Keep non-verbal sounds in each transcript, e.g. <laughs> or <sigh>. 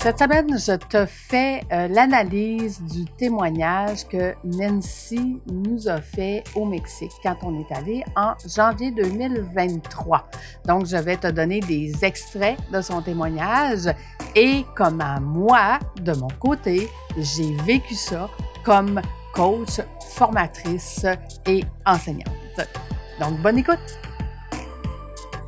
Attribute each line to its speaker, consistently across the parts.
Speaker 1: Cette semaine, je te fais euh, l'analyse du témoignage que Nancy nous a fait au Mexique quand on est allé en janvier 2023. Donc, je vais te donner des extraits de son témoignage et comment moi, de mon côté, j'ai vécu ça comme coach, formatrice et enseignante. Donc, bonne écoute!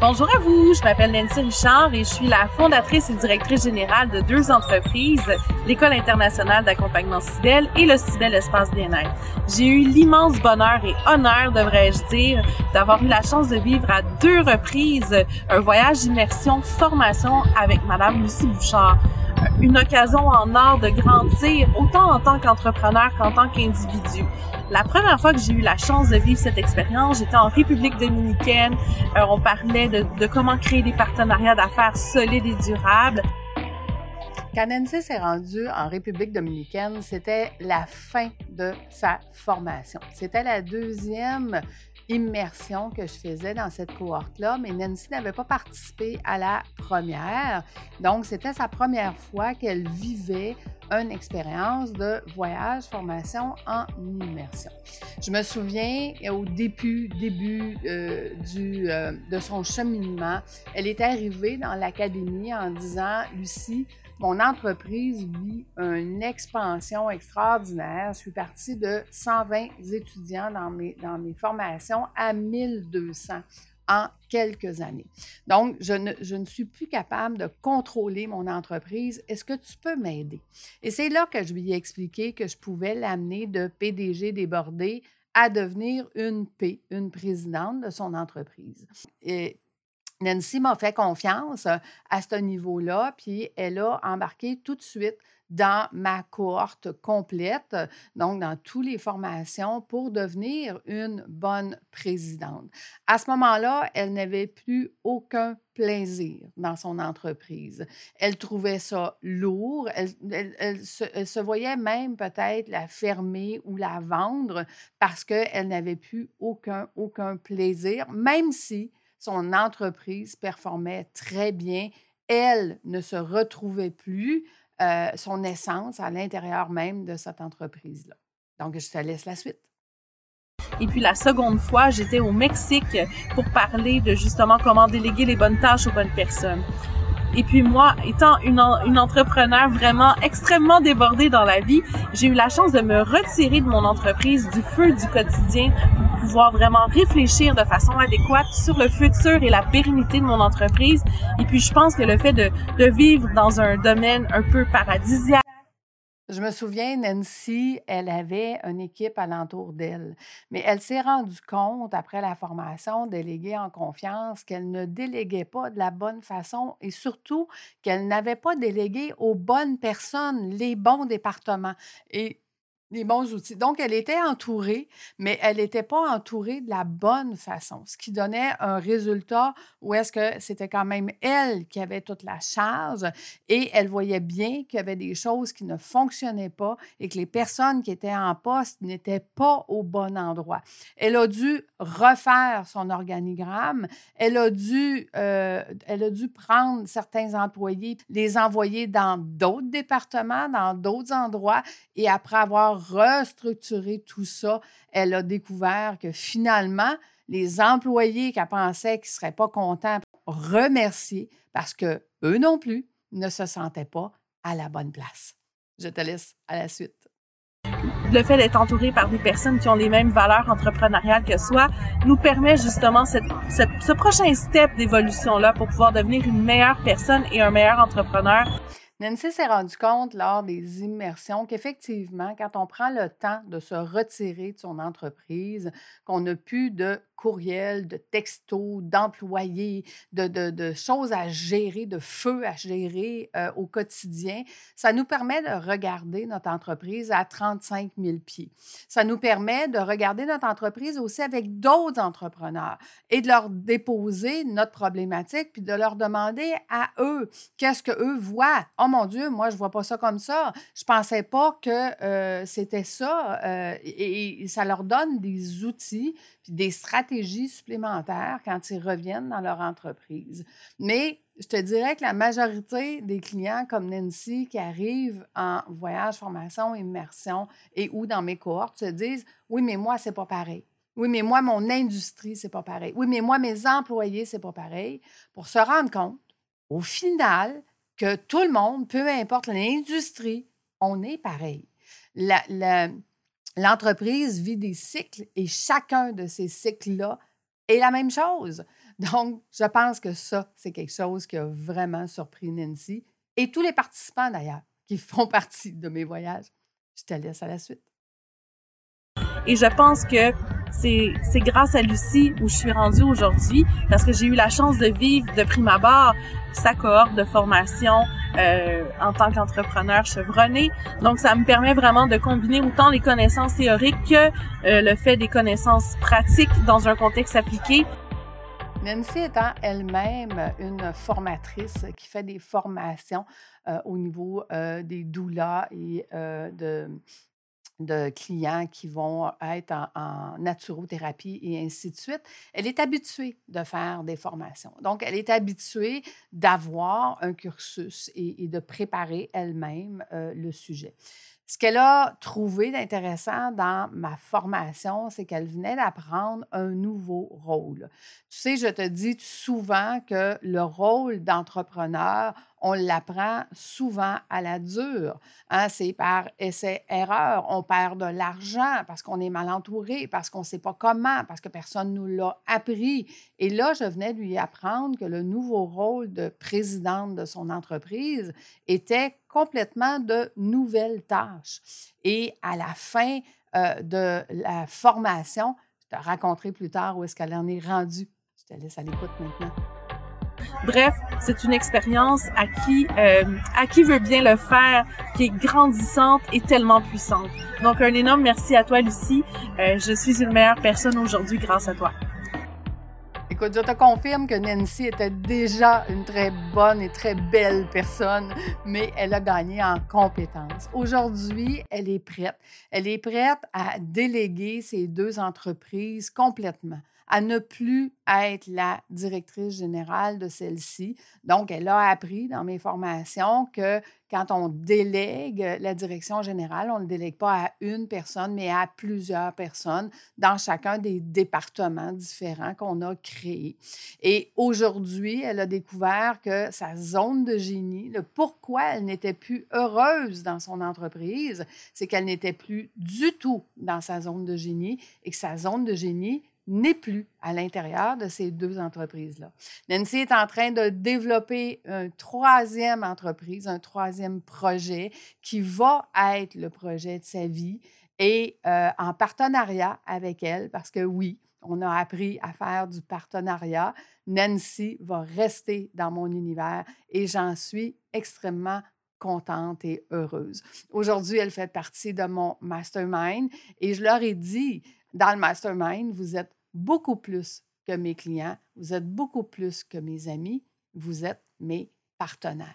Speaker 2: Bonjour à vous, je m'appelle Nancy Richard et je suis la fondatrice et directrice générale de deux entreprises, l'École internationale d'accompagnement Cibel et le Cibel Espace Bien-être. J'ai eu l'immense bonheur et honneur, devrais-je dire, d'avoir eu la chance de vivre à deux reprises un voyage d'immersion formation avec Madame Lucie Bouchard une occasion en or de grandir autant en tant qu'entrepreneur qu'en tant qu'individu. La première fois que j'ai eu la chance de vivre cette expérience, j'étais en République dominicaine. Euh, on parlait de, de comment créer des partenariats d'affaires solides et durables.
Speaker 1: Quand Nancy s'est rendue en République dominicaine, c'était la fin de sa formation. C'était la deuxième immersion que je faisais dans cette cohorte-là, mais Nancy n'avait pas participé à la première. Donc, c'était sa première fois qu'elle vivait une expérience de voyage, formation en immersion. Je me souviens au début, début euh, du, euh, de son cheminement, elle était arrivée dans l'académie en disant, Lucie, mon entreprise vit une expansion extraordinaire. Je suis partie de 120 étudiants dans mes, dans mes formations à 1200 en quelques années. Donc, je ne, je ne, suis plus capable de contrôler mon entreprise. Est-ce que tu peux m'aider? Et c'est là que je lui ai expliqué que je pouvais l'amener de PDG débordé à devenir une P, une présidente de son entreprise. Et Nancy m'a fait confiance euh, à ce niveau-là, puis elle a embarqué tout de suite dans ma cohorte complète, donc dans toutes les formations pour devenir une bonne présidente. À ce moment-là, elle n'avait plus aucun plaisir dans son entreprise. Elle trouvait ça lourd, elle, se, elle se, voyait même peut-être la fermer ou la vendre parce qu'elle n'avait plus aucun, aucun plaisir, même si son entreprise performait très bien. Elle ne se retrouvait plus euh, son essence à l'intérieur même de cette entreprise-là. Donc, je te laisse la suite.
Speaker 2: Et puis la seconde fois, j'étais au Mexique pour parler de justement comment déléguer les bonnes tâches aux bonnes personnes. Et puis moi, étant une, une entrepreneur vraiment extrêmement débordée dans la vie, j'ai eu la chance de me retirer de mon entreprise du feu du quotidien pour pouvoir vraiment réfléchir de façon adéquate sur le futur et la pérennité de mon entreprise. Et puis je pense que le fait de, de vivre dans un domaine un peu paradisiaque,
Speaker 1: je me souviens, Nancy, elle avait une équipe alentour d'elle, mais elle s'est rendue compte, après la formation déléguée en confiance, qu'elle ne déléguait pas de la bonne façon et surtout qu'elle n'avait pas délégué aux bonnes personnes, les bons départements. Et les bons outils. Donc, elle était entourée, mais elle n'était pas entourée de la bonne façon, ce qui donnait un résultat où est-ce que c'était quand même elle qui avait toute la charge et elle voyait bien qu'il y avait des choses qui ne fonctionnaient pas et que les personnes qui étaient en poste n'étaient pas au bon endroit. Elle a dû refaire son organigramme, elle a dû, euh, elle a dû prendre certains employés, les envoyer dans d'autres départements, dans d'autres endroits et après avoir restructurer tout ça, elle a découvert que finalement, les employés qu'elle pensait qu'ils ne seraient pas contents remercier parce que eux non plus ne se sentaient pas à la bonne place. Je te laisse à la suite.
Speaker 2: Le fait d'être entouré par des personnes qui ont les mêmes valeurs entrepreneuriales que soi nous permet justement ce prochain step d'évolution-là pour pouvoir devenir une meilleure personne et un meilleur entrepreneur.
Speaker 1: Nancy s'est rendu compte lors des immersions qu'effectivement, quand on prend le temps de se retirer de son entreprise, qu'on n'a plus de courriels, de textos, d'employés, de, choses à gérer, de feux à gérer euh, au quotidien, ça nous permet de regarder notre entreprise à 35 000 pieds. Ça nous permet de regarder notre entreprise aussi avec d'autres entrepreneurs et de leur déposer notre problématique, puis de leur demander à eux qu'est-ce qu'eux voient. Oh mon Dieu, moi, je vois pas ça comme ça. Je pensais pas que euh, c'était ça. Euh, et, et ça leur donne des outils, puis des stratégies supplémentaires quand ils reviennent dans leur entreprise. Mais je te dirais que la majorité des clients comme Nancy qui arrivent en voyage, formation, immersion et ou dans mes cohortes se disent Oui, mais moi, c'est pas pareil. Oui, mais moi, mon industrie, c'est pas pareil. Oui, mais moi, mes employés, c'est pas pareil. Pour se rendre compte, au final, que tout le monde, peu importe l'industrie, on est pareil. L'entreprise vit des cycles et chacun de ces cycles-là est la même chose. Donc, je pense que ça, c'est quelque chose qui a vraiment surpris Nancy et tous les participants d'ailleurs qui font <laughs> partie de mes voyages. Je te laisse à la suite.
Speaker 2: Et je pense que c'est, grâce à Lucie où je suis rendue aujourd'hui parce que j'ai eu la chance de vivre de prime abord sa cohorte de formation euh, en tant qu'entrepreneur chevronné. Donc, ça me permet vraiment de combiner autant les connaissances théoriques que euh, le fait des connaissances pratiques dans un contexte appliqué.
Speaker 1: Nancy étant elle-même une formatrice qui fait des formations euh, au niveau des doulas et de de clients qui vont être en, naturothérapie et ainsi de suite, elle est habituée de faire des formations. Donc, elle est habituée d'avoir un cursus et, de préparer elle-même le sujet. Ce qu'elle a trouvé d'intéressant dans ma formation, c'est qu'elle venait d'apprendre un nouveau rôle. Tu sais, je te dis souvent que le rôle d'entrepreneur, on l'apprend souvent à la dure. Hein? C'est par essai-erreur. On perd de l'argent parce qu'on est mal entouré, parce qu'on ne sait pas comment, parce que personne ne nous l'a appris. Et là, je venais lui apprendre que le nouveau rôle de présidente de son entreprise était complètement de nouvelles tâches. Et à la fin euh, de la formation, je te raconterai plus tard où est-ce qu'elle en est rendue. Je te laisse à l'écoute maintenant.
Speaker 2: Bref, c'est une expérience à qui euh, à qui veut bien le faire, qui est grandissante et tellement puissante. Donc un énorme merci à toi, Lucie. Euh, je suis une meilleure personne aujourd'hui grâce à toi.
Speaker 1: Écoute, je te confirme que Nancy était déjà une très bonne et très belle personne, mais elle a gagné en compétences. Aujourd'hui, elle est prête. Elle est prête à déléguer ses deux entreprises complètement à ne plus être la directrice générale de celle-ci. Donc, elle a appris dans mes formations que quand on délègue la direction générale, on ne délègue pas à une personne, mais à plusieurs personnes dans chacun des départements différents qu'on a créés. Et aujourd'hui, elle a découvert que sa zone de génie, le pourquoi elle n'était plus heureuse dans son entreprise, c'est qu'elle n'était plus du tout dans sa zone de génie et que sa zone de génie n'est plus à l'intérieur de ces deux entreprises-là. Nancy est en train de développer une troisième entreprise, un troisième projet qui va être le projet de sa vie et euh, en partenariat avec elle, parce que oui, on a appris à faire du partenariat. Nancy va rester dans mon univers et j'en suis extrêmement contente et heureuse. Aujourd'hui, elle fait partie de mon mastermind et je leur ai dit, dans le mastermind, vous êtes beaucoup plus que mes clients, vous êtes beaucoup plus que mes amis, vous êtes mes partenaires.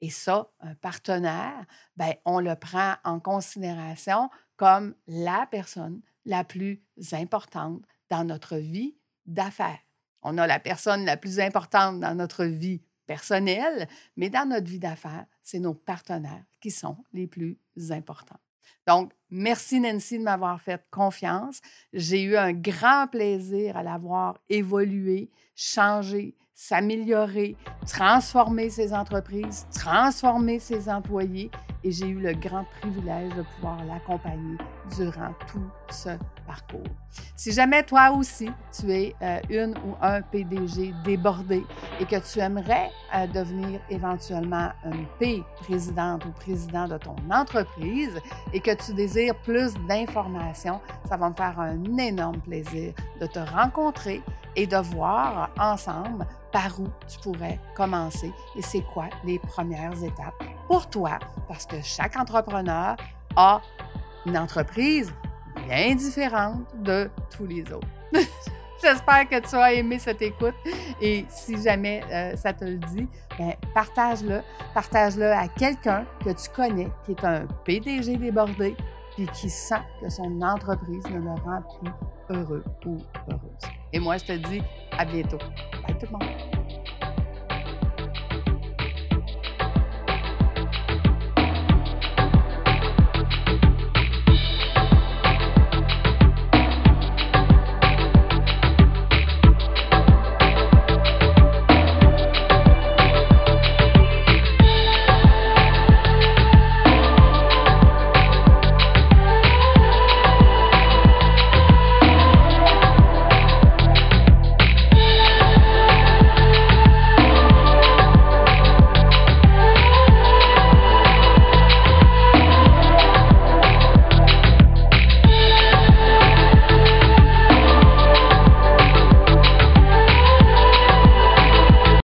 Speaker 1: Et ça, un partenaire, ben, on le prend en considération comme la personne la plus importante dans notre vie d'affaires. On a la personne la plus importante dans notre vie personnelle, mais dans notre vie d'affaires, c'est nos partenaires qui sont les plus importants. Donc, Merci Nancy de m'avoir fait confiance. J'ai eu un grand plaisir à l'avoir évolué, changé, s'améliorer, transformer ses entreprises, transformer ses employés et j'ai eu le grand privilège de pouvoir l'accompagner durant tout ce parcours. Si jamais toi aussi tu es euh, une ou un PDG débordé et que tu aimerais euh, devenir éventuellement une P présidente ou président de ton entreprise et que tu désires plus d'informations, ça va me faire un énorme plaisir de te rencontrer et de voir ensemble par où tu pourrais commencer et c'est quoi les premières étapes pour toi, parce que chaque entrepreneur a une entreprise bien différente de tous les autres. <laughs> J'espère que tu as aimé cette écoute et si jamais euh, ça te le dit, ben, partage-le. Partage-le à quelqu'un que tu connais qui est un PDG débordé et qui sent que son entreprise ne le rend plus heureux ou heureuse. Et moi, je te dis à bientôt. Bye tout le monde.